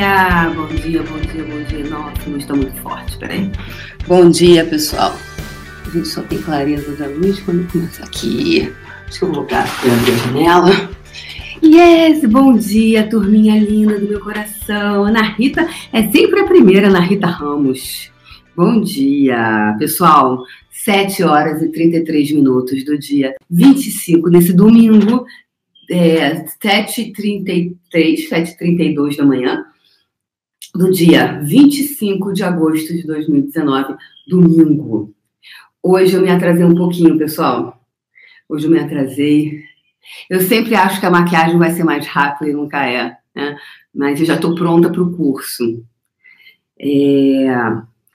dia! Bom dia, bom dia, bom dia. Nossa, não está muito forte, peraí. Bom dia, pessoal. A gente só tem clareza da luz quando começa aqui. Deixa eu voltar aqui abrir a janela. Yes, bom dia, turminha linda do meu coração. Ana Rita é sempre a primeira, Ana Rita Ramos. Bom dia, pessoal. 7 horas e 33 minutos do dia 25, nesse domingo, é, 7h33, 7h32 da manhã, do dia 25 de agosto de 2019, domingo. Hoje eu me atrasei um pouquinho, pessoal. Hoje eu me atrasei. Eu sempre acho que a maquiagem vai ser mais rápida e nunca é, né? Mas eu já estou pronta para o curso. É,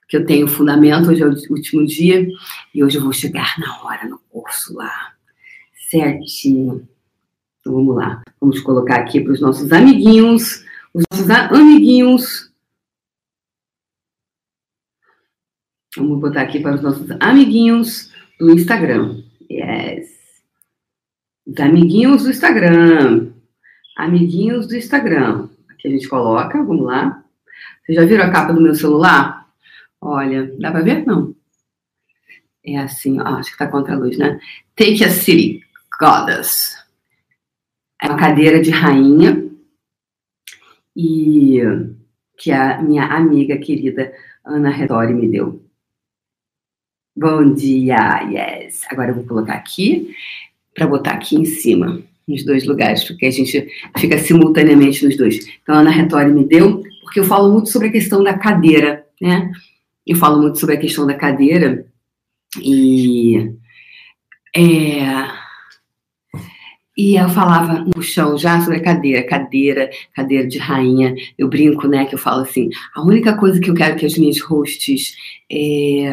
que eu tenho fundamento, hoje é o último dia, e hoje eu vou chegar na hora no curso lá, certinho. Então vamos lá, vamos colocar aqui para os nossos amiguinhos, os nossos amiguinhos. Vamos botar aqui para os nossos amiguinhos do Instagram. Yes. Os amiguinhos do Instagram. Amiguinhos do Instagram. Aqui a gente coloca, vamos lá. Vocês já viram a capa do meu celular? Olha, dá para ver? Não. É assim, ó, acho que tá contra a luz, né? Take a City, Goddess. É uma cadeira de rainha e que a minha amiga querida Ana Redori me deu. Bom dia, yes. Agora eu vou colocar aqui para botar aqui em cima, nos dois lugares, porque a gente fica simultaneamente nos dois. Então, a Ana Retori me deu, porque eu falo muito sobre a questão da cadeira, né? Eu falo muito sobre a questão da cadeira e é, e eu falava no chão já sobre a cadeira, cadeira, cadeira de rainha. Eu brinco, né, que eu falo assim, a única coisa que eu quero que as minhas hosts, é,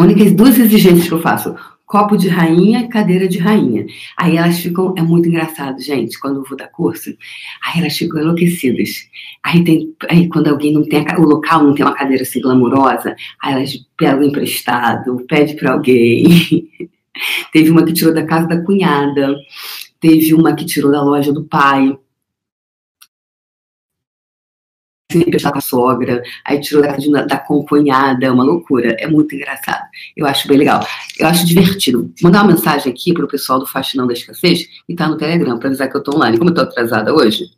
a única duas exigências que eu faço, copo de rainha, cadeira de rainha. Aí elas ficam, é muito engraçado, gente, quando eu vou dar curso, aí elas ficam enlouquecidas. Aí tem, aí quando alguém não tem, o local não tem uma cadeira assim glamurosa, aí elas pegam emprestado, pede para alguém. Teve uma que tirou da casa da cunhada, teve uma que tirou da loja do pai. Emprestar com a sogra, aí tirou da, da é uma loucura, é muito engraçado. Eu acho bem legal. Eu acho divertido. Mandar uma mensagem aqui para o pessoal do Faxinão da Escassez e tá no Telegram para avisar que eu estou online. Como eu estou atrasada hoje,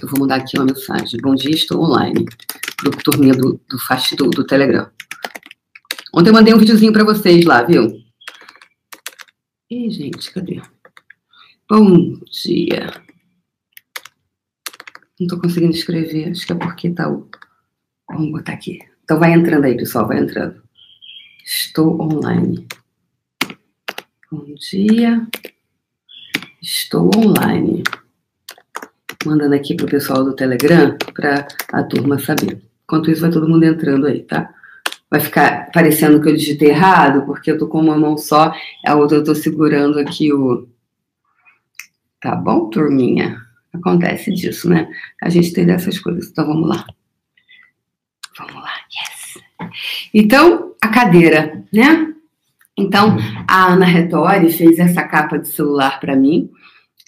eu vou mandar aqui uma mensagem. Bom dia, estou online. Pro turminha do, do, do, do Telegram. Ontem eu mandei um videozinho para vocês lá, viu? Ih, gente, cadê? Bom dia. Não estou conseguindo escrever, acho que é porque tá o. Vamos botar aqui. Então vai entrando aí, pessoal, vai entrando. Estou online. Bom dia. Estou online. Mandando aqui pro pessoal do Telegram para a turma saber. Enquanto isso, vai todo mundo entrando aí, tá? vai ficar parecendo que eu digitei errado, porque eu tô com uma mão só, a outra eu tô segurando aqui o. Tá bom, turminha? Acontece disso, né? A gente tem dessas coisas. Então vamos lá. Vamos lá, yes. Então, a cadeira, né? Então, a Ana Retori fez essa capa de celular para mim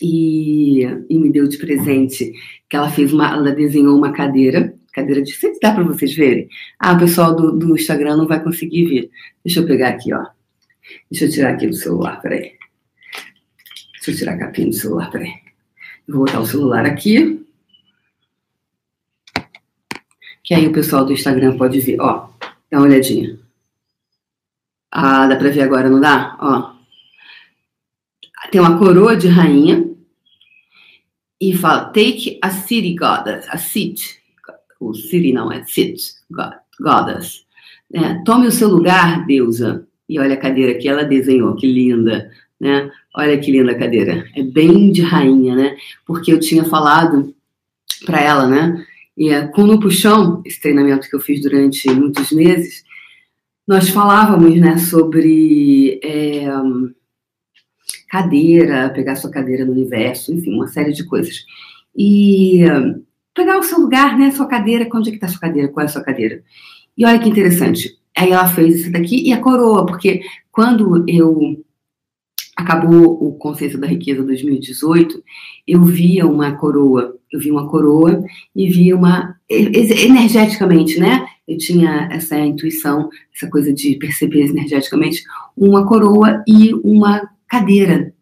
e, e, me deu de presente que ela fez uma, ela desenhou uma cadeira cadeira de. Sei dá para vocês verem. Ah, o pessoal do, do Instagram não vai conseguir ver. Deixa eu pegar aqui, ó. Deixa eu tirar aqui do celular, peraí. Deixa eu tirar a capinha do celular, peraí. Vou botar o celular aqui. Que aí o pessoal do Instagram pode ver. Ó, dá uma olhadinha. Ah, dá para ver agora, não dá? Ó. Tem uma coroa de rainha. E fala, take a city goddess, a seat o Siri não é God, goddess. É, tome o seu lugar, deusa. E olha a cadeira que ela desenhou, que linda, né? Olha que linda a cadeira. É bem de rainha, né? Porque eu tinha falado para ela, né? E é, com no puxão, esse treinamento que eu fiz durante muitos meses, nós falávamos, né, sobre é, cadeira, pegar sua cadeira no universo, enfim, uma série de coisas. E pegar o seu lugar, né? Sua cadeira, onde é que está sua cadeira? Qual é a sua cadeira? E olha que interessante. Aí ela fez isso daqui e a coroa, porque quando eu acabou o Consciência da Riqueza 2018, eu via uma coroa eu vi uma coroa e vi uma energeticamente, né? Eu tinha essa intuição, essa coisa de perceber energeticamente uma coroa e uma cadeira.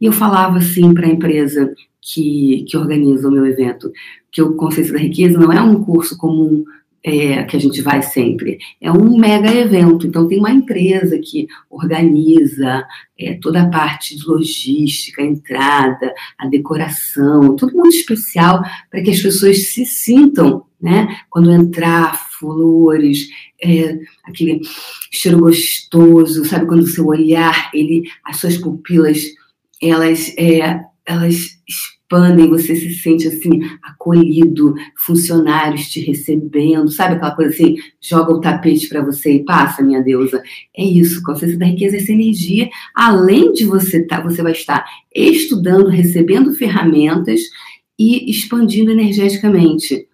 E eu falava assim para a empresa que, que organiza o meu evento, que o Conceito da Riqueza não é um curso comum é, que a gente vai sempre. É um mega evento, então tem uma empresa que organiza é, toda a parte de logística, a entrada, a decoração, tudo muito especial para que as pessoas se sintam, né? Quando entrar, flores, é, aquele cheiro gostoso, sabe? Quando o seu olhar, ele, as suas pupilas, elas, é, elas expandem, você se sente assim, acolhido, funcionários te recebendo, sabe aquela coisa assim, joga o tapete para você e passa, minha deusa. É isso, consciência da riqueza, essa energia, além de você tá, você vai estar estudando, recebendo ferramentas e expandindo energeticamente.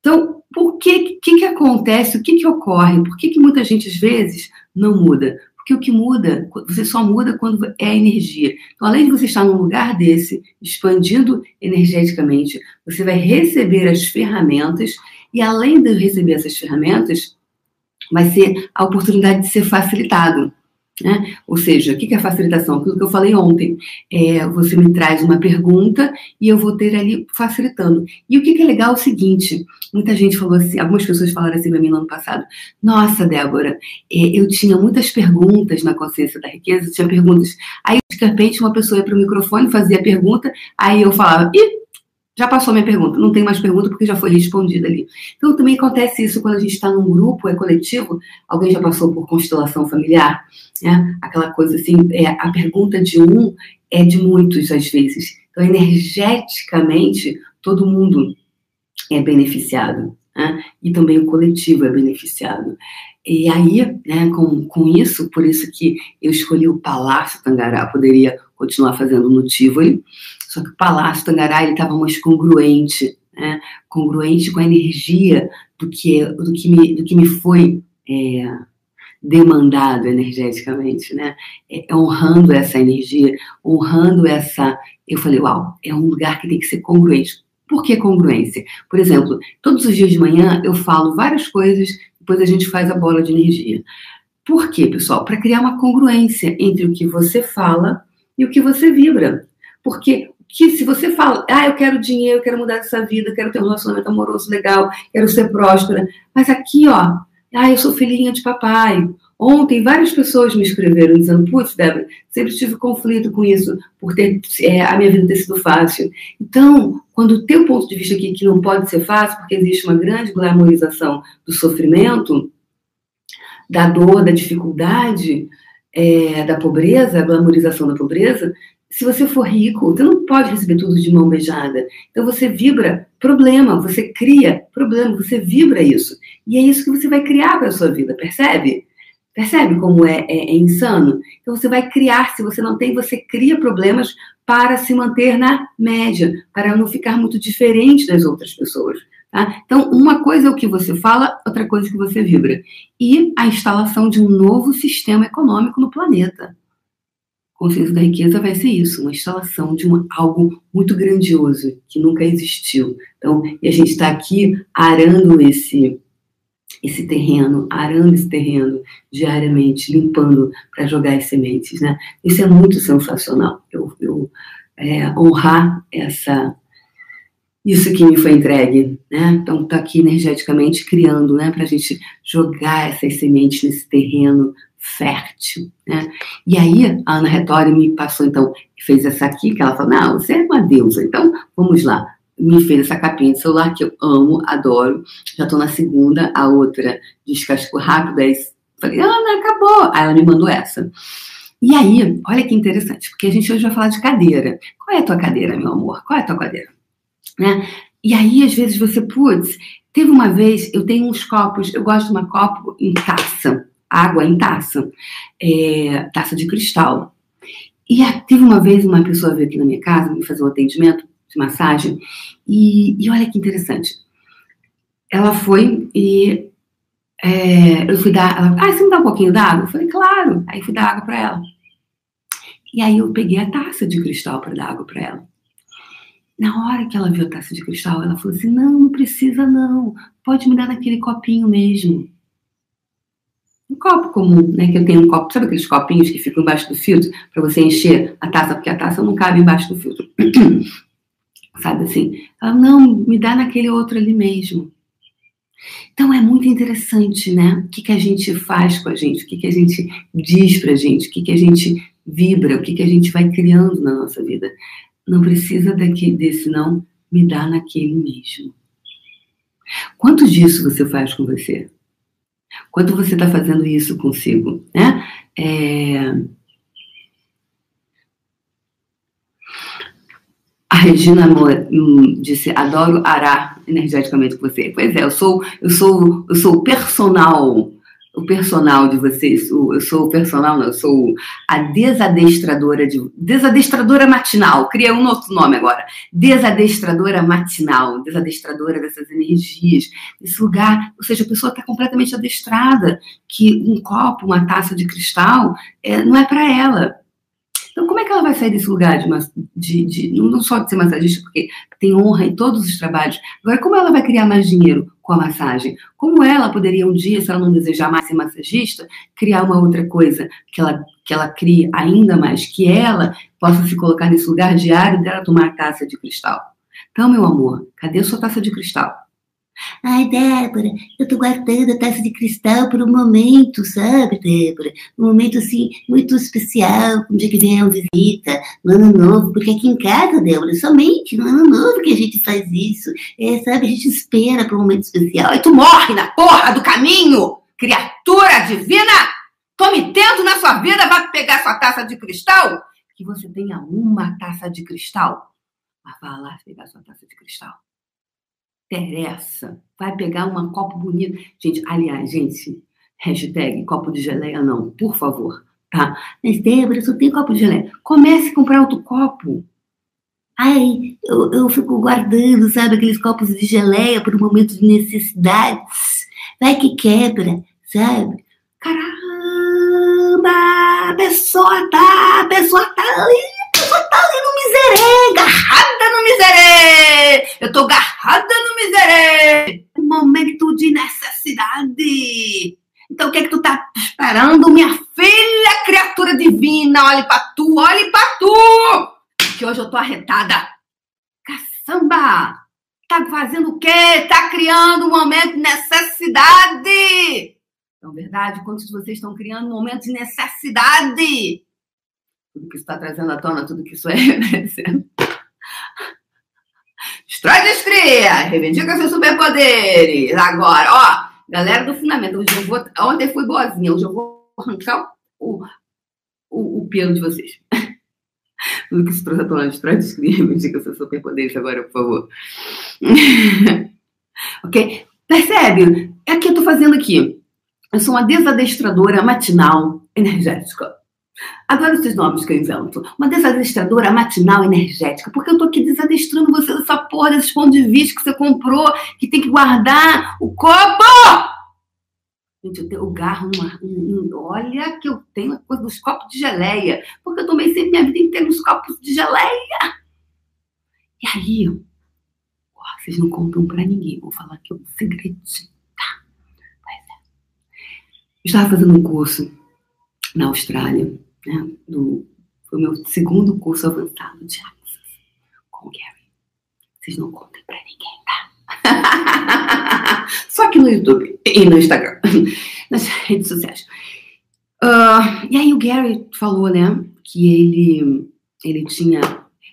Então, por que, que, que acontece, o que, que ocorre, por que, que muita gente às vezes não muda? Porque o que muda, você só muda quando é a energia. Então, além de você estar num lugar desse, expandindo energeticamente, você vai receber as ferramentas, e além de receber essas ferramentas, vai ser a oportunidade de ser facilitado. Né? Ou seja, o que é facilitação? Aquilo que eu falei ontem. É, você me traz uma pergunta e eu vou ter ali facilitando. E o que é legal é o seguinte: muita gente falou assim, algumas pessoas falaram assim para mim no ano passado: Nossa, Débora, é, eu tinha muitas perguntas na consciência da riqueza, tinha perguntas. Aí, de repente, uma pessoa ia para o microfone, fazia a pergunta, aí eu falava: Ih, já passou minha pergunta, não tem mais pergunta porque já foi respondida ali. Então também acontece isso quando a gente está num grupo, é coletivo, alguém já passou por constelação familiar, né? aquela coisa assim, é, a pergunta de um é de muitos às vezes. Então energeticamente todo mundo é beneficiado. Né? E também o coletivo é beneficiado. E aí, né, com, com isso, por isso que eu escolhi o Palácio Tangará, poderia continuar fazendo no Tivoli, só que o Palácio Tangará estava mais congruente, né? congruente com a energia do que, do que, me, do que me foi é, demandado energeticamente, né? É, é, honrando essa energia, honrando essa. Eu falei, uau, é um lugar que tem que ser congruente. Por que congruência? Por exemplo, todos os dias de manhã eu falo várias coisas, depois a gente faz a bola de energia. Por quê, pessoal? Para criar uma congruência entre o que você fala e o que você vibra. Porque que se você fala, ah, eu quero dinheiro, eu quero mudar essa vida, quero ter um relacionamento amoroso legal, quero ser próspera, mas aqui, ó, ah, eu sou filhinha de papai. Ontem, várias pessoas me escreveram dizendo, putz, Débora, sempre tive conflito com isso, por ter é, a minha vida ter sido fácil. Então, quando o teu ponto de vista aqui que não pode ser fácil, porque existe uma grande glamorização do sofrimento, da dor, da dificuldade, é, da pobreza, a glamorização da pobreza, se você for rico, você não pode receber tudo de mão beijada. Então você vibra problema, você cria problema, você vibra isso. E é isso que você vai criar para a sua vida, percebe? Percebe como é, é, é, insano? Então você vai criar, se você não tem, você cria problemas para se manter na média, para não ficar muito diferente das outras pessoas. Tá? Então, uma coisa é o que você fala, outra coisa é o que você vibra. E a instalação de um novo sistema econômico no planeta consciência da riqueza vai ser isso, uma instalação de uma, algo muito grandioso que nunca existiu. Então, e a gente está aqui arando esse esse terreno, arando esse terreno diariamente, limpando para jogar as sementes, né? Isso é muito sensacional. Eu, eu é, honrar essa isso que me foi entregue, né? Então tá aqui energeticamente criando, né, para a gente jogar essas sementes nesse terreno fértil, né? E aí a Ana Retória me passou então, fez essa aqui, que ela falou, não, você é uma deusa, então vamos lá. Me fez essa capinha de celular que eu amo, adoro. Já estou na segunda, a outra descascou rápido, aí falei, Ana, acabou. Aí ela me mandou essa. E aí, olha que interessante, porque a gente hoje vai falar de cadeira. Qual é a tua cadeira, meu amor? Qual é a tua cadeira? Né? E aí, às vezes, você, putz, teve uma vez, eu tenho uns copos, eu gosto de uma copo em taça água em taça, é, taça de cristal. E teve uma vez uma pessoa veio aqui na minha casa me fazer um atendimento de massagem, e, e olha que interessante. Ela foi e é, eu fui dar. Ela, ah, você me dá um pouquinho d'água? Eu falei, claro. Aí fui dar água para ela. E aí eu peguei a taça de cristal para dar água para ela. Na hora que ela viu a taça de cristal, ela falou assim: não, não precisa, não. Pode me dar naquele copinho mesmo. Copo comum, né? Que eu tenho um copo, sabe aqueles copinhos que ficam embaixo do filtro para você encher a taça, porque a taça não cabe embaixo do filtro. sabe assim? Ela, não, me dá naquele outro ali mesmo. Então é muito interessante, né? O que, que a gente faz com a gente, o que, que a gente diz pra gente, o que, que a gente vibra, o que, que a gente vai criando na nossa vida. Não precisa daqui, desse não, me dá naquele mesmo. Quanto disso você faz com você? Quanto você está fazendo isso consigo? Né? É... A Regina hum, disse: adoro arar energeticamente com você. Pois é, eu sou, eu sou, eu sou personal o personal de vocês. Eu sou o personal, não, eu sou a desadestradora de. Desadestradora matinal. Criei um outro nome agora. Desadestradora matinal. Desadestradora dessas energias. Esse lugar, ou seja, a pessoa está completamente adestrada. Que um copo, uma taça de cristal, é, não é para ela. Então, como é que ela vai sair desse lugar de, de, de, não só de ser massagista, porque tem honra em todos os trabalhos, agora como ela vai criar mais dinheiro com a massagem? Como ela poderia um dia, se ela não desejar mais ser massagista, criar uma outra coisa que ela, que ela crie ainda mais, que ela possa se colocar nesse lugar diário dela tomar a taça de cristal? Então, meu amor, cadê sua taça de cristal? Ai, Débora, eu tô guardando a taça de cristal por um momento, sabe, Débora? Um momento, assim, muito especial, um dia que vem uma visita, no ano novo, porque aqui em casa, Débora, somente no ano novo que a gente faz isso. É, sabe, a gente espera por um momento especial. E tu morre na porra do caminho, criatura divina! Tô me tendo na sua vida, vai pegar sua taça de cristal? Que você tenha uma taça de cristal. Mas vai lá pegar sua taça de cristal interessa. Vai pegar uma copo bonito. Gente, aliás, gente, hashtag copo de geleia não, por favor, tá? Débora, só tem copo de geleia. Comece a comprar outro copo. Ai, eu, eu fico guardando, sabe, aqueles copos de geleia por um momento de necessidades. Vai que quebra, sabe? Caramba! A pessoa tá, a pessoa tá ali pessoa tá ali no miserê, garrada no miserê. Eu tô garrada miserê. Momento de necessidade. Então o que é que tu tá esperando, minha filha, criatura divina? Olhe pra tu, olhe pra tu. Que hoje eu tô arretada. Caçamba! Tá fazendo o quê? Tá criando um momento de necessidade. Então, verdade, quantos de vocês estão criando um momento de necessidade? tudo que isso está trazendo à tona, tudo que isso é reverenciando. Destrói descria, reivindica seus superpoderes. Agora, ó, galera do fundamento, hoje eu vou, ontem fui boazinha, hoje eu vou arrancar o, o, o pelo de vocês. Tudo que isso trouxe à tona, destrói descria, reivindica seus superpoderes agora, por favor. ok? Percebe? É o que eu tô fazendo aqui. Eu sou uma desadestradora matinal energética. Adoro esses nomes que eu invento. Uma desadestradora matinal energética, porque eu tô aqui desadestrando você dessa porra, desses pontos de vista que você comprou, que tem que guardar o copo! Gente, eu, tenho, eu garro numa. Um, olha que eu tenho a coisa dos copos de geleia, porque eu tomei sempre minha vida inteira nos copos de geleia. E aí, vocês não contam pra ninguém, vou falar aqui um segredinho, tá? Pois é. Eu estava fazendo um curso na Austrália né, do, foi o meu segundo curso avançado de Axis com o Gary. Vocês não contem pra ninguém, tá? Só aqui no YouTube e no Instagram, nas redes sociais. Uh, e aí o Gary falou, né, que ele, ele tinha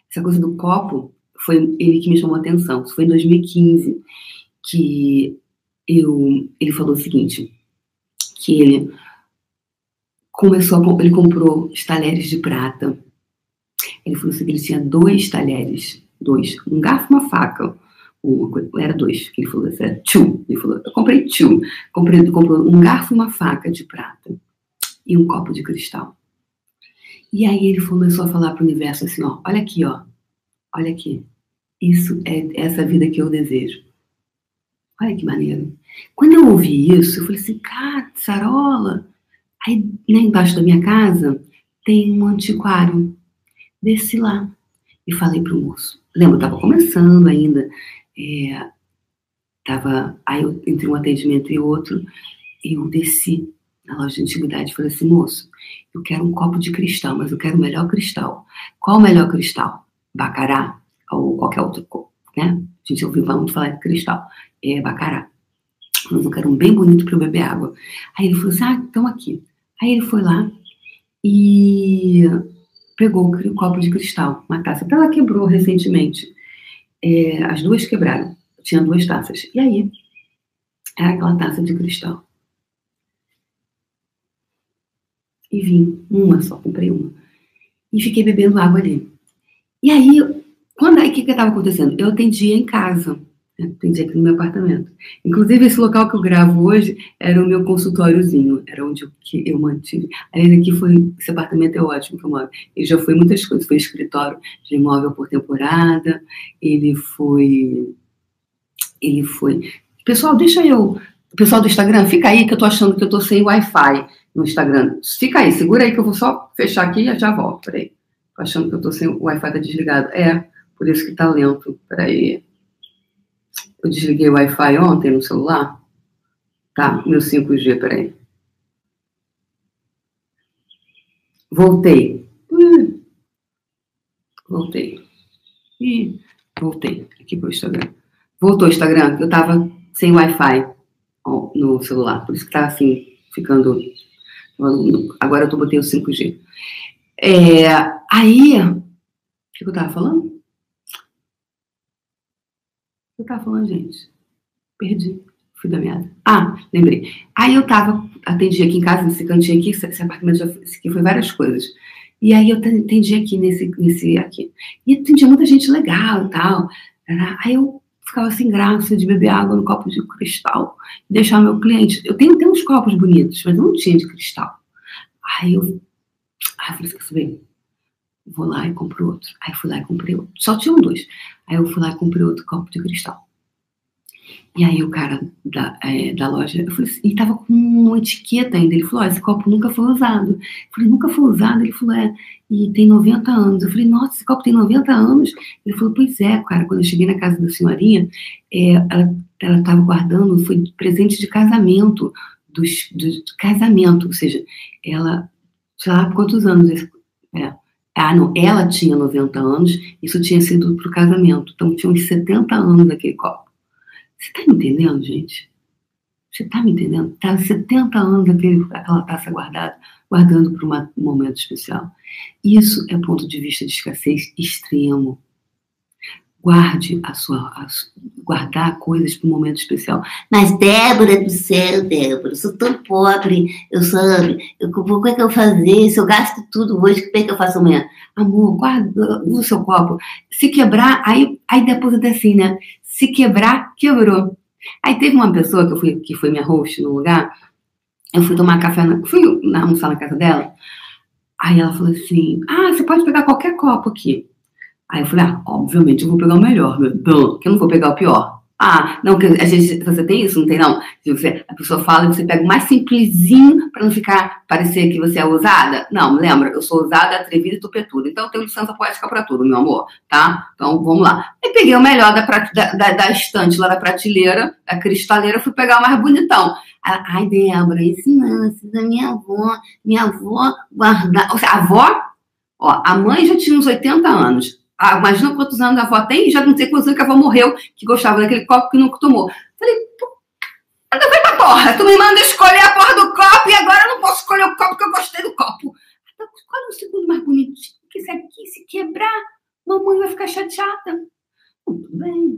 essa coisa do copo, foi ele que me chamou a atenção. Isso foi em 2015 que eu, ele falou o seguinte, que ele começou a, ele comprou os talheres de prata. Ele falou assim, ele tinha dois talheres, dois, um garfo e uma faca. Era dois, que ele falou assim, era two. Ele falou, eu comprei two. Comprei, comprou um garfo e uma faca de prata. E um copo de cristal. E aí ele começou a falar para o universo assim, ó, olha aqui, ó, olha aqui. Isso é essa vida que eu desejo. Olha que maneiro. Quando eu ouvi isso, eu falei assim, cara, Sarola, Aí, lá embaixo da minha casa, tem um antiquário. Desci lá e falei pro moço: lembro, estava começando ainda. É, tava, aí eu, entre um atendimento e outro, eu desci na loja de antiguidade e falei assim, moço, eu quero um copo de cristal, mas eu quero o melhor cristal. Qual o melhor cristal? Bacará ou qualquer outro, né? A gente ouviu muito falar de cristal. É bacará. Mas eu quero um bem bonito para eu beber água. Aí ele falou assim, ah, então aqui. Aí ele foi lá e pegou o copo de cristal, uma taça. Até ela quebrou recentemente. É, as duas quebraram. Tinha duas taças. E aí, era aquela taça de cristal. E vim, uma só, comprei uma. E fiquei bebendo água ali. E aí, quando aí, o que estava acontecendo? Eu atendia em casa. Atendi aqui no meu apartamento. Inclusive, esse local que eu gravo hoje era o meu consultóriozinho, era onde eu, que eu mantive. Aliás, aqui foi, esse apartamento é ótimo que eu moro. Ele já foi muitas coisas, foi escritório de imóvel por temporada, ele foi, ele foi... Pessoal, deixa eu... Pessoal do Instagram, fica aí que eu tô achando que eu tô sem Wi-Fi no Instagram. Fica aí, segura aí que eu vou só fechar aqui e já volto, peraí. Tô achando que eu tô sem Wi-Fi tá desligado. É, por isso que tá lento, peraí. Eu desliguei o Wi-Fi ontem no celular. Tá, meu 5G, peraí. Voltei. Hum. Voltei. Ih, voltei aqui pro Instagram. Voltou o Instagram, eu tava sem Wi-Fi no celular, por isso que tá assim, ficando. Agora eu tô botei o 5G. É, aí, o que eu tava falando? Eu tava falando, gente? Perdi. Fui da meada. Ah, lembrei. Aí eu tava, atendi aqui em casa, nesse cantinho aqui, esse apartamento já aqui foi várias coisas. E aí eu atendi aqui nesse, nesse aqui. E atendia muita gente legal e tal. Aí eu ficava sem graça de beber água no copo de cristal deixar meu cliente. Eu tenho, tenho uns copos bonitos, mas não tinha de cristal. Aí eu, aí eu falei assim, vou lá e compro outro. Aí fui lá e comprei outro. Só tinham dois. Aí eu fui lá e comprei outro copo de cristal. E aí o cara da, é, da loja, eu falei assim, e tava com uma etiqueta ainda. Ele falou, oh, esse copo nunca foi usado. Eu falei, nunca foi usado? Ele falou, é, e tem 90 anos. Eu falei, nossa, esse copo tem 90 anos? Ele falou, pois é, cara, quando eu cheguei na casa da senhorinha, é, ela, ela tava guardando, foi presente de casamento, dos, do casamento, ou seja, ela, sei lá quantos anos, é, ah, não, ela tinha 90 anos, isso tinha sido para o casamento. Então tinha uns 70 anos aquele copo. Você está me entendendo, gente? Você está me entendendo? Tá 70 anos aquele, aquela taça guardada, guardando para um momento especial. Isso é ponto de vista de escassez extremo guarde a sua, a, guardar coisas para um momento especial. Mas Débora do céu, Débora, eu sou tão pobre, eu sabe, eu, o que é que eu fazer? Se eu gasto tudo hoje, o que é que eu faço amanhã? Amor, guarda no seu copo. Se quebrar, aí, aí deposita assim, né? Se quebrar, quebrou. Aí teve uma pessoa que eu fui, que foi minha host no lugar, eu fui tomar café, na, fui almoçar na casa dela, aí ela falou assim, ah, você pode pegar qualquer copo aqui. Aí eu falei, ah, obviamente eu vou pegar o melhor, que eu não vou pegar o pior. Ah, não, que a gente, você tem isso, não tem não? Você, a pessoa fala e você pega o mais simplesinho para não ficar, parecer que você é ousada. Não, lembra, eu sou ousada, atrevida e tupetuda. Então eu tenho licença poética para tudo, meu amor, tá? Então vamos lá. Aí peguei o melhor da, da, da, da estante lá da prateleira, da cristaleira, fui pegar o mais bonitão. Ai, Débora, esse não, da minha avó, minha avó guardar. Ou seja, a avó, ó, a mãe já tinha uns 80 anos ah, imagina quantos anos a avó tem, já não sei quantos anos que a avó morreu, que gostava daquele copo que nunca tomou. Falei, pô, anda vai pra porra, tu me manda escolher a porra do copo e agora eu não posso escolher o copo que eu gostei do copo. Então, escolhe um segundo mais bonitinho, que esse aqui, se quebrar, mamãe vai ficar chateada. Tudo bem.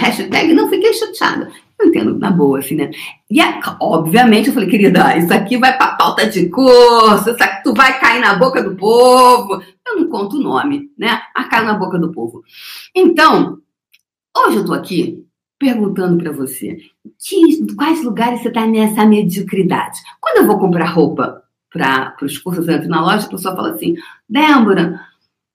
Hashtag não fiquei chateada. Eu entendo na boa, assim, né? E, obviamente, eu falei, querida, isso aqui vai pra pauta de curso, isso aqui tu vai cair na boca do povo. Eu não conto o nome, né? Mas caiu na boca do povo. Então, hoje eu tô aqui perguntando para você, que, quais lugares você tá nessa mediocridade? Quando eu vou comprar roupa para os cursos, eu entro na loja, a pessoa fala assim, Débora,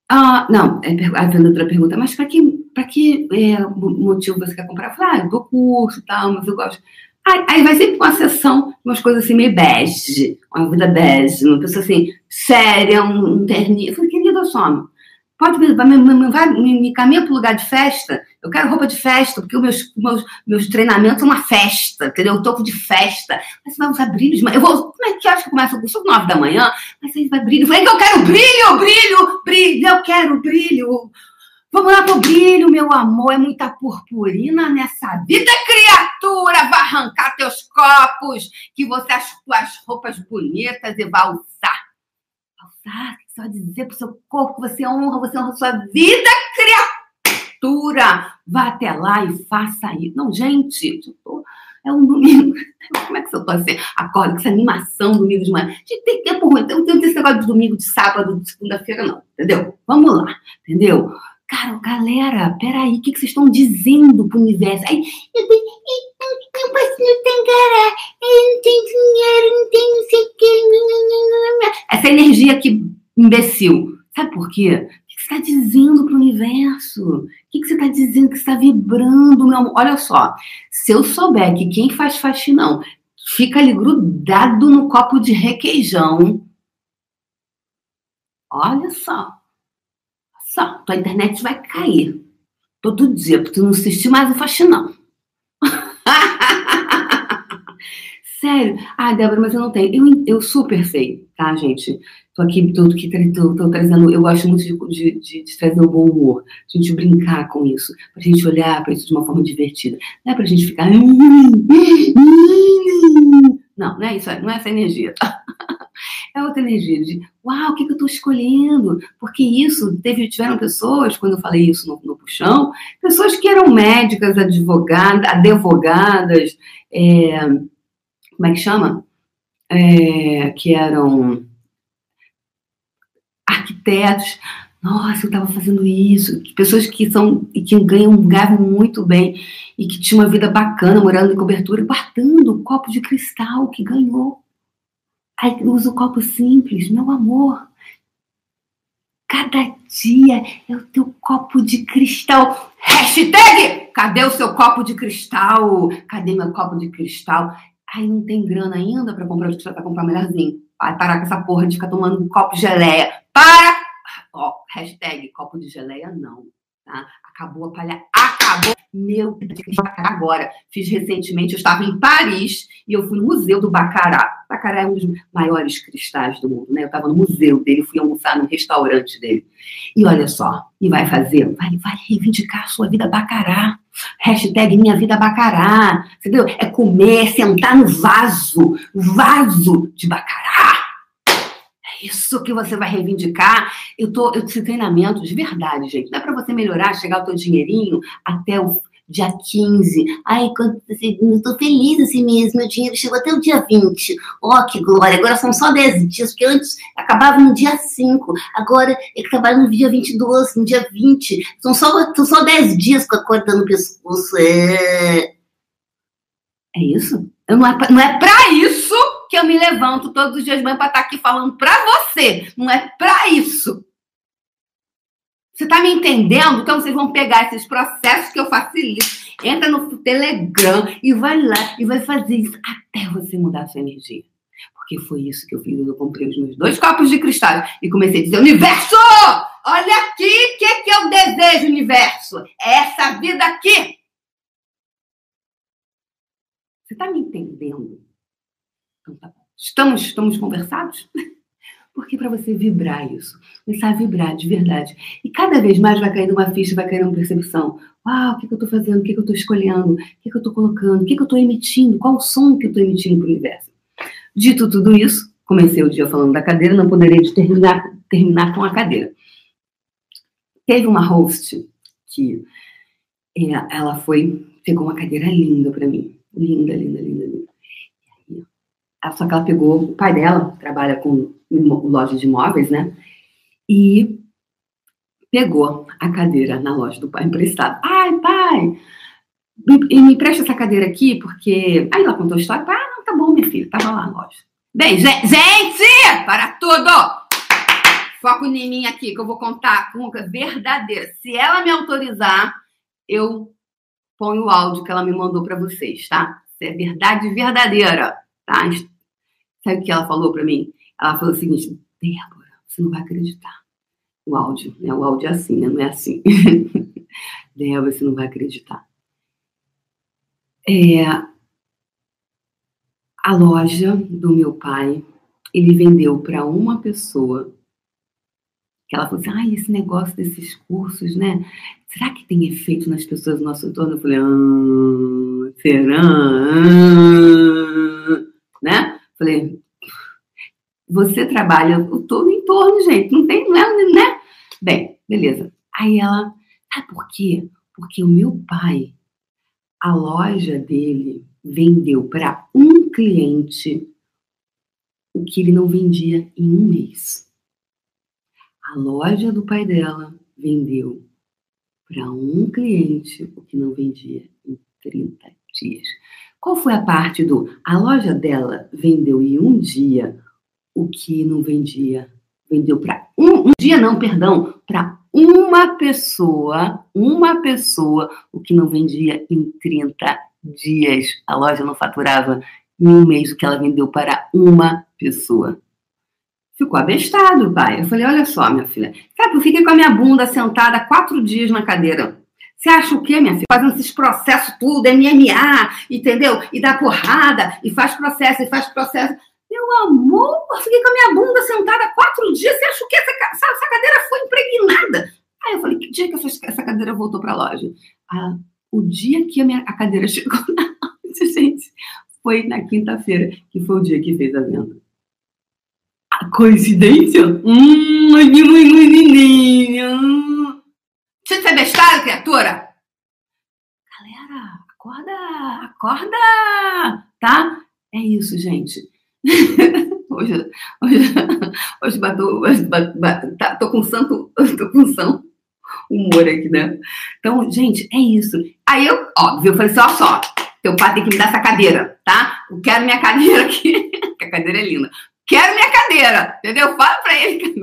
ah, não, é a vendedora pergunta, mas para que para que é, motivo você quer comprar? Eu falo, ah, eu dou curso e tal, mas eu gosto. Aí, aí vai sempre uma sessão, umas coisas assim meio bege, uma vida bege, uma pessoa assim, séria, um, um terninho. Eu falei, querida, some. Pode me, me, vai, me, me caminha para o lugar de festa. Eu quero roupa de festa, porque os meus, meus, meus treinamentos são uma festa, entendeu? Eu toco de festa. Mas você vai usar brilhos. Eu vou, como é que acha que começa? Eu sou nove da manhã, mas aí vai brilho. Eu falei que eu quero brilho, brilho, brilho, eu quero brilho. Vamos lá pro brilho, meu amor. É muita purpurina nessa vida, criatura. Vai arrancar teus copos, que você as tuas roupas bonitas e vai usar. Usar, só dizer pro seu corpo que você honra, você honra a sua vida, criatura. Vá até lá e faça isso. Não, gente, é um domingo. Como é que eu tô assim? Acorda com essa animação domingo de manhã. Gente, tem tempo ruim. Eu não tenho esse negócio de domingo, de sábado, de segunda-feira, não. Entendeu? Vamos lá. Entendeu? Cara, galera, peraí, o que, que vocês estão dizendo pro universo? Aí, eu, eu, eu, eu posso no Tangará, eu não tenho dinheiro, não tenho não sei o que. Essa energia aqui, imbecil. Sabe por quê? O que você está dizendo pro universo? O que você está dizendo que está vibrando, meu amor? Olha só, se eu souber que quem faz faxinão fica ali grudado no copo de requeijão, olha só, só, tua internet vai cair. Todo dia, porque tu não assiste mais o faxinão. Sério? Ah, Débora, mas eu não tenho. Eu, eu super sei, tá, gente? Tô aqui, tô, tô, tô trazendo. Eu gosto muito de, de, de, de, trazer o bom humor, a gente brincar com isso, pra gente olhar pra isso de uma forma divertida. Não é pra gente ficar. Não, não é isso, não é essa energia, tá? É outra energia de, uau, o que, que eu estou escolhendo? Porque isso, teve, tiveram pessoas, quando eu falei isso no, no puxão, pessoas que eram médicas, advogadas, advogadas, é, como é que chama? É, que eram arquitetos. Nossa, eu estava fazendo isso. Pessoas que são e que ganham, ganham muito bem e que tinham uma vida bacana, morando em cobertura, guardando o copo de cristal que ganhou. Aí usa o copo simples, meu amor. Cada dia é o teu copo de cristal. Hashtag! Cadê o seu copo de cristal? Cadê meu copo de cristal? Aí não tem grana ainda para comprar, para comprar melhorzinho. Vai parar com essa porra de ficar tomando um copo de geleia. Para! Ó, hashtag copo de geleia não. Tá? Acabou a palha. Acabou. Meu Deus, agora. Fiz recentemente, eu estava em Paris e eu fui no Museu do Bacará. Bacará é um dos maiores cristais do mundo, né? Eu estava no museu dele, fui almoçar no restaurante dele. E olha só, e vai fazer, vai, vai reivindicar a sua vida Bacará. Hashtag minha vida Bacará. Entendeu? É comer, sentar no vaso, vaso de Bacará isso que você vai reivindicar. Eu tô, eu esse treinamento de verdade, gente. É para você melhorar, chegar o teu dinheirinho até o dia 15. Ai, quando, eu tô feliz assim mesmo, meu dinheiro chegou até o dia 20. Ó, oh, que glória. Agora são só 10 dias, porque antes acabava no dia 5. Agora é acabava no dia 22, no dia 20. São só, são só 10 dias com a corda no pescoço. É, é isso? Não é, não é pra isso que eu me levanto todos os dias de manhã para estar tá aqui falando para você. Não é para isso. Você está me entendendo? Então vocês vão pegar esses processos que eu facilito, entra no Telegram e vai lá e vai fazer isso até você mudar a sua energia. Porque foi isso que eu fiz. Eu comprei os meus dois copos de cristal e comecei a dizer: Universo! Olha aqui, o que, que eu desejo, universo? É essa vida aqui. Você está me entendendo? Então tá bom. Estamos, estamos conversados? Porque para você vibrar isso, começar a vibrar de verdade. E cada vez mais vai caindo uma ficha, vai caindo uma percepção. Uau, o que, que eu estou fazendo? O que, que eu estou escolhendo? O que, que eu estou colocando? O que, que eu estou emitindo? Qual o som que eu estou emitindo para o universo? Dito tudo isso, comecei o dia falando da cadeira, não poderia terminar, terminar com a cadeira. Teve uma host que é, ela foi, pegou uma cadeira linda para mim. Linda, linda, linda, linda. Só que ela pegou, o pai dela trabalha com loja de imóveis, né? E pegou a cadeira na loja do pai emprestado. Ai, pai, me, me presta essa cadeira aqui, porque. Aí ela contou a história. Ah, não, tá bom, minha filha, tava lá na loja. Bem, gente, para tudo! Foco em mim aqui, que eu vou contar com verdadeira. Se ela me autorizar, eu ponho o áudio que ela me mandou para vocês, tá? Se é verdade verdadeira, tá? Sabe o que ela falou para mim? Ela falou o seguinte: Débora, você não vai acreditar. o áudio, né? O áudio é assim, né? Não é assim. Débora, você não vai acreditar. É, a loja do meu pai, ele vendeu para uma pessoa que ela falou assim, ah, esse negócio desses cursos, né? Será que tem efeito nas pessoas do nosso entorno? Eu falei, ah, será? Ah, né? Falei, você trabalha todo o entorno, gente, não tem, né? Bem, beleza. Aí ela, sabe por quê? Porque o meu pai, a loja dele vendeu para um cliente o que ele não vendia em um mês. A loja do pai dela vendeu para um cliente o que não vendia em 30 dias. Qual foi a parte do a loja dela vendeu em um dia o que não vendia? Vendeu para um, um dia não, perdão, para uma pessoa, uma pessoa, o que não vendia em 30 dias. A loja não faturava em um mês o que ela vendeu para uma pessoa. Ficou abestado, pai. Eu falei: olha só, minha filha. Sabe, eu fiquei com a minha bunda sentada quatro dias na cadeira. Você acha o quê, minha filha? Fazendo esses processos tudo, MMA, entendeu? E dá porrada, e faz processo, e faz processo. Meu amor, eu fiquei com a minha bunda sentada quatro dias. Você acha o quê? Essa, essa cadeira foi impregnada. Aí eu falei: que dia que essa, essa cadeira voltou para a loja? Ah, o dia que a, minha, a cadeira chegou na loja, gente, foi na quinta-feira, que foi o dia que fez a venda. Coincidência? Hum, de ser bestada, criatura. Galera, acorda, acorda, tá? É isso, gente. hoje, hoje, hoje batou, tá, tô com santo, tô com santo humor aqui, né? Então, gente, é isso. Aí eu, óbvio, eu falei assim, ó só, teu pai tem que me dar essa cadeira, tá? Eu quero minha cadeira aqui, que a cadeira é linda. Quero minha cadeira, entendeu? Fala pra ele que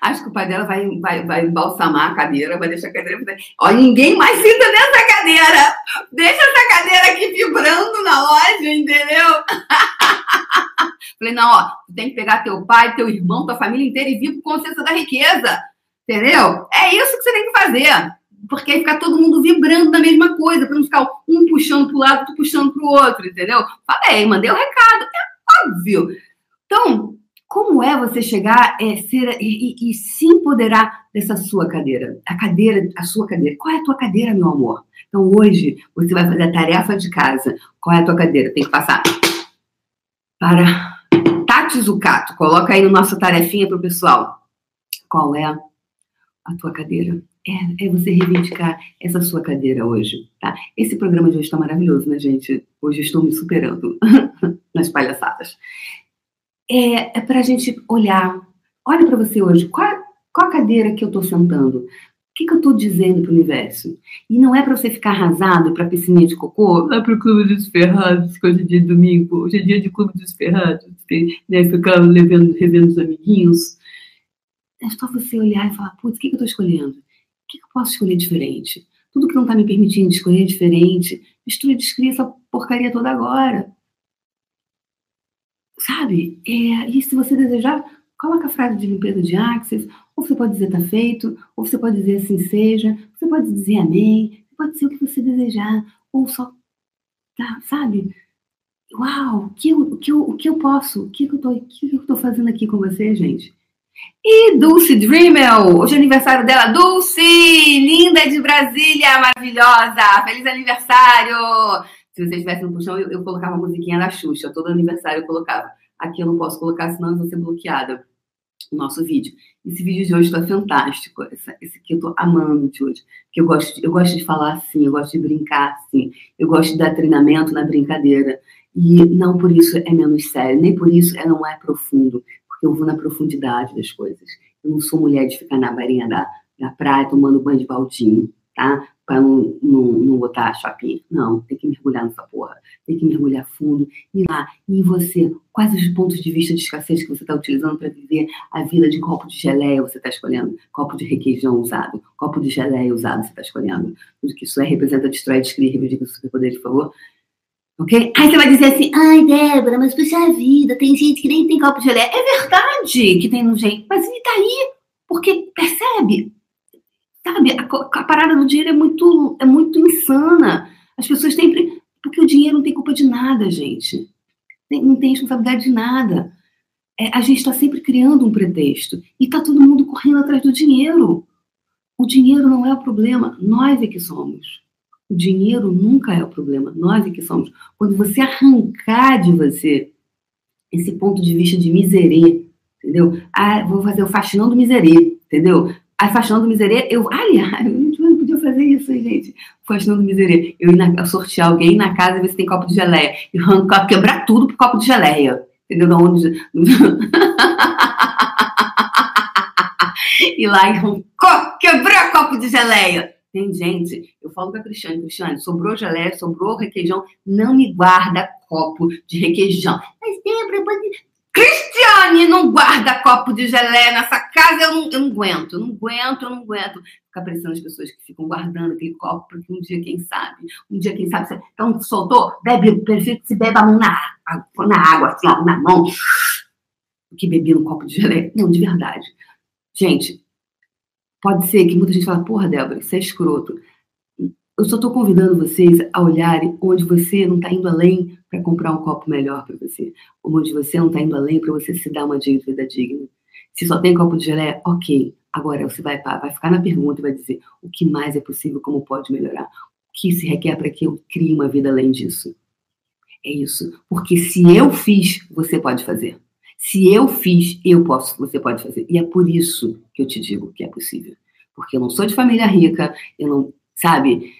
Acho que o pai dela vai, vai, vai embalsamar a cadeira, vai deixar a cadeira. Ó, ninguém mais senta nessa cadeira. Deixa essa cadeira aqui vibrando na loja, entendeu? Falei, não, ó, tu tem que pegar teu pai, teu irmão, tua família inteira e vir pro consciência da riqueza. Entendeu? É isso que você tem que fazer. Porque aí fica todo mundo vibrando da mesma coisa, para não ficar um puxando para o lado, outro puxando para o outro, entendeu? Falei, mandei o um recado. É óbvio. Então, como é você chegar é, ser, e, e, se empoderar dessa sua cadeira? A cadeira, a sua cadeira. Qual é a tua cadeira, meu amor? Então, hoje, você vai fazer a tarefa de casa. Qual é a tua cadeira? Tem que passar para Tati Zucato. Coloca aí no nossa tarefinha para o pessoal. Qual é a tua cadeira? É, é, você reivindicar essa sua cadeira hoje, tá? Esse programa de hoje está maravilhoso, né, gente? Hoje estou me superando nas palhaçadas. É, é para a gente olhar. Olha para você hoje. Qual, qual a cadeira que eu estou sentando? O que, que eu estou dizendo para o universo? E não é para você ficar arrasado para a piscininha de cocô, lá para o Clube dos Ferrados, que hoje é dia de domingo, hoje é dia de Clube dos Ferrados, né, ficar levando, revendo os amiguinhos. É só você olhar e falar, putz, o que, que eu estou escolhendo? O que, que eu posso escolher diferente? Tudo que não está me permitindo escolher diferente, destrui, descria essa porcaria toda agora. Sabe? É, e se você desejar, coloca a frase de limpeza de axis, ou você pode dizer tá feito, ou você pode dizer assim seja, você pode dizer amém, pode ser o que você desejar, ou só, tá, sabe? Uau, o que eu, o que eu, o que eu posso, o que, eu tô, o que eu tô fazendo aqui com você, gente? E Dulce Dreamel, hoje é aniversário dela. Dulce, linda de Brasília, maravilhosa, feliz aniversário! Se você estivesse no puxão, eu, eu colocava a musiquinha da Xuxa, todo aniversário eu colocava. Aqui eu não posso colocar, senão eu vou ser bloqueada o nosso vídeo. Esse vídeo de hoje está fantástico. Esse, esse aqui eu estou amando de hoje. Porque eu gosto, eu gosto de falar assim, eu gosto de brincar assim, eu gosto de dar treinamento na brincadeira. E não por isso é menos sério, nem por isso é, não é profundo porque eu vou na profundidade das coisas. Eu não sou mulher de ficar na barinha da, da praia tomando banho de baldinho, tá? Para não, não, não botar chapinha. Não, tem que mergulhar nessa porra. Tem que mergulhar fundo. E lá, e você, quais os pontos de vista de escassez que você está utilizando para viver a vida de copo de geleia você está escolhendo? Copo de requeijão usado, copo de geleia usado você está escolhendo. Tudo que isso é representa, destrói, descreve, reivindica o superpoder, por favor. Ok? Aí você vai dizer assim, ai, Débora, mas puxa vida, tem gente que nem tem copo de geleia. É verdade que tem no jeito, mas ele tá aí. Porque, percebe? Sabe, a, a, parada do dinheiro é muito, é muito insana. As pessoas sempre. Porque o dinheiro não tem culpa de nada, gente. Não tem responsabilidade de nada. É, a gente está sempre criando um pretexto. E está todo mundo correndo atrás do dinheiro. O dinheiro não é o problema, nós é que somos. O dinheiro nunca é o problema, nós é que somos. Quando você arrancar de você esse ponto de vista de miserê, entendeu? Ah, vou fazer o faxinão do miserê, entendeu? A faxinão do miserê, eu, aliás, eu não podia fazer isso, gente. Faxinão do miserê. Eu ir na, sortear alguém na casa e ver se tem copo de geleia. E arrancar, quebrar tudo pro copo de geleia. Entendeu? Da onde. e lá arrancou, quebrou copo de geleia. Tem gente, eu falo com a Cristiane, Cristiane, sobrou geleia, sobrou requeijão, não me guarda copo de requeijão. Mas Débora, pode... Cristiane, não guarda copo de geleia nessa casa, eu não, eu não aguento, eu não aguento, eu não aguento. Ficar pressando as pessoas que ficam guardando aquele copo, porque um dia, quem sabe, um dia, quem sabe, então soltou, bebe, prefiro que se beba na, na água, assim, ó, na mão, do que beber no copo de geleia. Não, de verdade. Gente, Pode ser que muita gente fale, porra, Débora, isso é escroto. Eu só estou convidando vocês a olharem onde você não está indo além para comprar um copo melhor para você. Onde você não está indo além para você se dar uma vida digna. Se só tem copo de gelé, ok. Agora você vai, vai ficar na pergunta e vai dizer o que mais é possível, como pode melhorar. O que se requer para que eu crie uma vida além disso. É isso. Porque se eu fiz, você pode fazer. Se eu fiz, eu posso, você pode fazer. E é por isso que eu te digo que é possível. Porque eu não sou de família rica, eu não, sabe?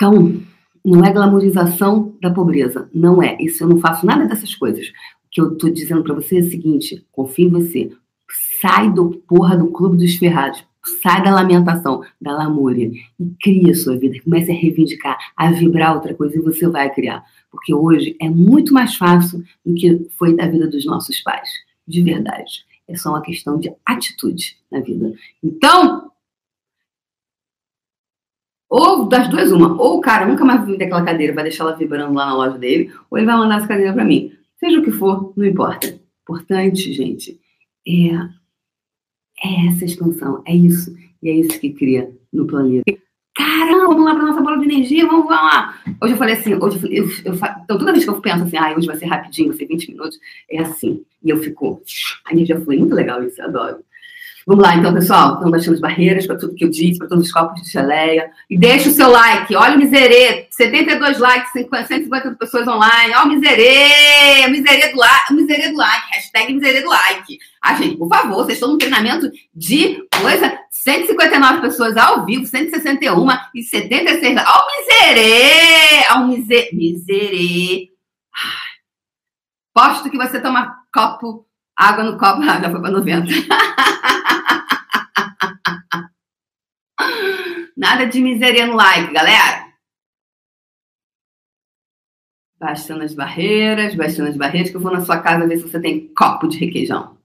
Então, não é glamorização da pobreza. Não é. Isso eu não faço nada dessas coisas. O que eu estou dizendo para você é o seguinte: confie em você. Sai do porra do clube dos ferrados. Sai da lamentação, da lamúria e cria a sua vida. Comece a reivindicar, a vibrar outra coisa e você vai criar. Porque hoje é muito mais fácil do que foi da vida dos nossos pais. De verdade. É só uma questão de atitude na vida. Então, ou das duas, uma. Ou o cara nunca mais vai daquela cadeira, vai deixar ela vibrando lá na loja dele, ou ele vai mandar essa cadeira para mim. Seja o que for, não importa. Importante, gente, é, é essa expansão, é isso. E é isso que cria no planeta. Caramba, vamos lá para nossa bola de energia, vamos, vamos lá. Hoje eu falei assim, hoje eu, falei, eu, eu, então toda vez que eu penso assim, ah, hoje vai ser rapidinho, vai ser 20 minutos, é assim. E eu fico, a energia foi muito legal isso, eu adoro. Vamos lá, então, pessoal. Estamos baixando as barreiras para tudo que eu disse, para todos os copos de geleia. E deixa o seu like. Olha o miserê. 72 likes, 150 pessoas online. Olha o miserê. Miserê do, like, miserê do like. Hashtag miserê do like. Ah, gente, por favor, vocês estão no treinamento de coisa. 159 pessoas ao vivo, 161 e 76. Olha o miserê. Olha o miserê. Miserê. Posto que você toma copo, água no copo. Ah, já foi para 90. Nada de miséria no like, galera. Baixando as barreiras, baixando as barreiras, que eu vou na sua casa ver se você tem copo de requeijão.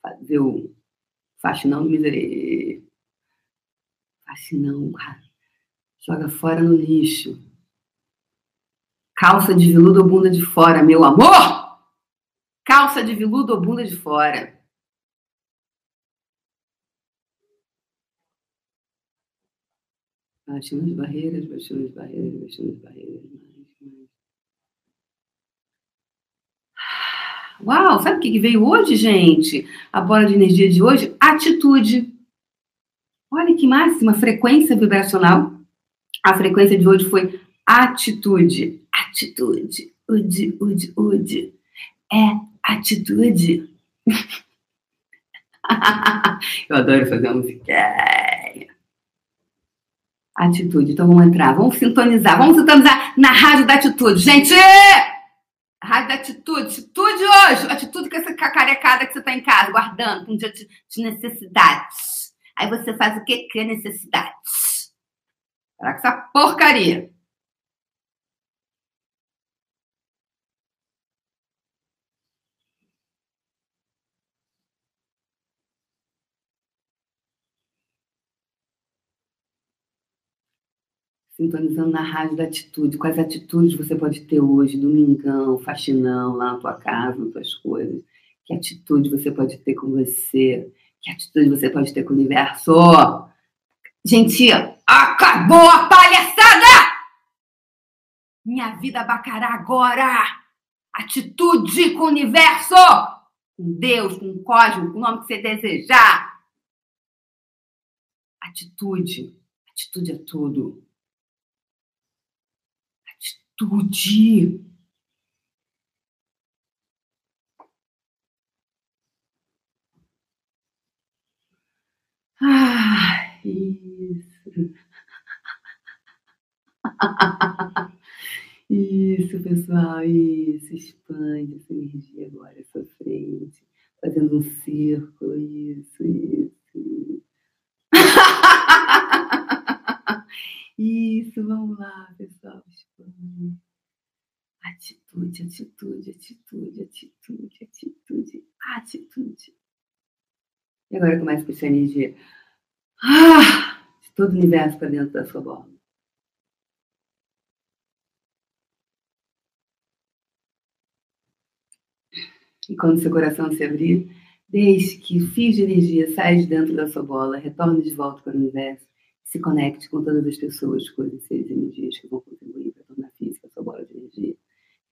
Fazer o faxinão do miserê. Faxinão, cara. Joga fora no lixo. Calça de veludo ou bunda de fora, meu amor! Calça de veludo ou bunda de fora. Baixando as barreiras, baixando as barreiras, baixando as barreiras. Uau, sabe o que veio hoje, gente? A bola de energia de hoje? Atitude. Olha que máxima, frequência vibracional. A frequência de hoje foi atitude. Atitude. Ude, ude, ude. É atitude. Eu adoro fazer música atitude. Então vamos entrar, vamos sintonizar, vamos sintonizar na rádio da atitude. Gente! Rádio da atitude, atitude hoje, atitude com essa cacarecada que você está em casa, guardando, com dia de, de necessidades. Aí você faz o que? Cria necessidades. Será que essa porcaria? Sintonizando na rádio da atitude, quais atitudes você pode ter hoje, domingão, faxinão, lá na tua casa, nas tuas coisas. Que atitude você pode ter com você? Que atitude você pode ter com o universo? Gente, acabou a palhaçada! Minha vida bacará agora! Atitude com o universo! Com Deus, com o cosmos, com o nome que você desejar. Atitude. Atitude é tudo. Atitude. Ah, isso. Isso, pessoal, isso. Expande essa energia agora, essa frente, fazendo um círculo. Isso, isso. Isso, vamos lá, pessoal. Atitude, atitude, atitude, atitude, atitude, atitude. E agora começa com essa energia ah, de todo o universo para dentro da sua bola. E quando seu coração se abrir, deixe que o fio de energia saia de dentro da sua bola, retorne de volta para o universo se conecte com todas as pessoas, coisas, seres energias que vão contribuir para tornar física a sua bola de energia.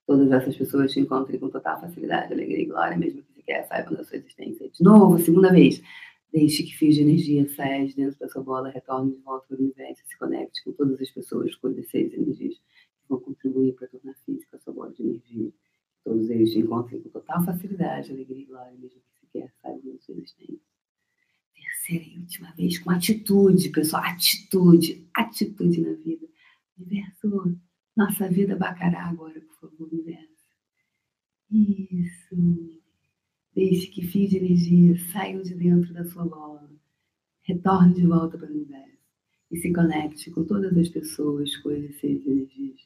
Todas essas pessoas te encontrem com total facilidade, alegria e glória, mesmo que você quer, saibam da sua existência. De novo, segunda vez. Deixe que fios de energia saia de dentro da sua bola, retorne de volta para o universo se conecte com todas as pessoas, coisas, seres energias que vão contribuir para tornar física a sua bola de energia. Todos eles te encontrem com total facilidade, alegria e glória, mesmo que sequer saibam da sua existência. Última vez, com atitude, pessoal, atitude, atitude na vida. Universo, nossa vida bacará agora, por favor, universo. Isso. Deixe que fios de energia saiam de dentro da sua bola. Retorne de volta para o universo e se conecte com todas as pessoas, coisas, seres e energias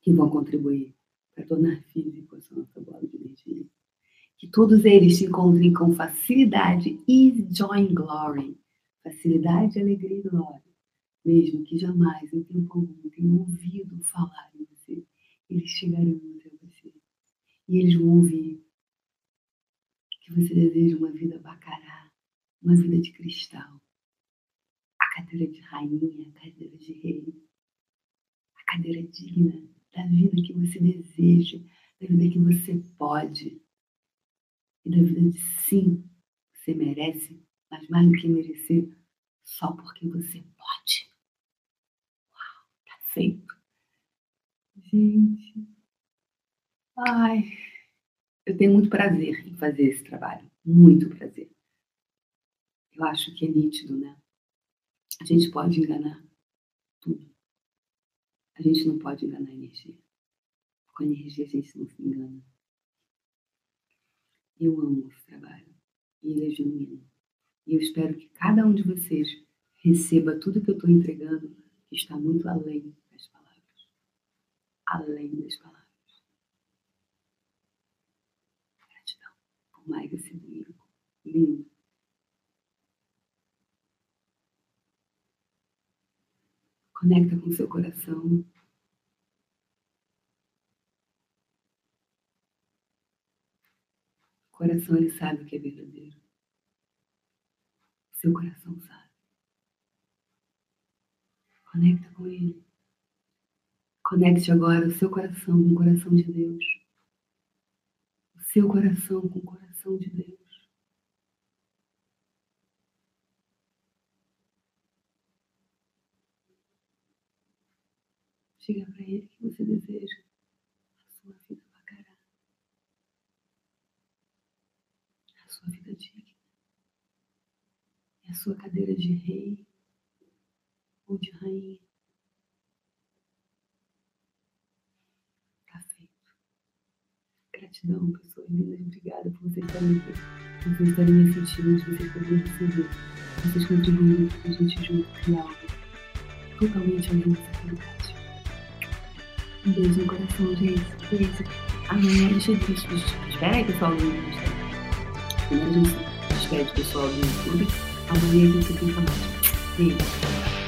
que vão contribuir para tornar físico essa nossa bola de energia. Que todos eles se encontrem com facilidade, joy and glory. Facilidade, alegria e glória. Mesmo que jamais, em tempo algum, tenham ouvido falar em você, eles chegarão até você. E eles vão ouvir que você deseja uma vida bacará, uma vida de cristal. A cadeira de rainha, a cadeira de rei, a cadeira digna da vida que você deseja, da vida que você pode e da vida sim, você merece, mas mais do que merecer, só porque você pode. Uau, tá feito. Gente. Ai. Eu tenho muito prazer em fazer esse trabalho, muito prazer. Eu acho que é nítido, né? A gente pode enganar tudo. A gente não pode enganar a energia. Com a energia a gente não se engana. Eu amo esse trabalho. E ele é genuíno. E eu espero que cada um de vocês receba tudo que eu estou entregando, que está muito além das palavras. Além das palavras. mais esse livro. Lindo. Conecta com seu coração. Coração ele sabe o que é verdadeiro. Seu coração sabe. Conecta com ele. Conecte agora o seu coração com o coração de Deus. O seu coração com o coração de Deus. Diga para Ele que você deseja a sua vida bacará, a sua vida digna, e a sua cadeira de rei ou de rainha. Gratidão, pessoas lindas. Obrigada por vocês estarem aqui, por vocês estarem me assistindo, de vocês poderem receber, vocês contribuírem para a gente junto criar algo totalmente além dessa realidade. Um beijo no coração, gente. Beijo. Amanhã, deixa eu dizer. Espera aí, pessoal do. Primeiro a gente despede pessoal do YouTube. Amanhã a gente tem que falar. Beijo.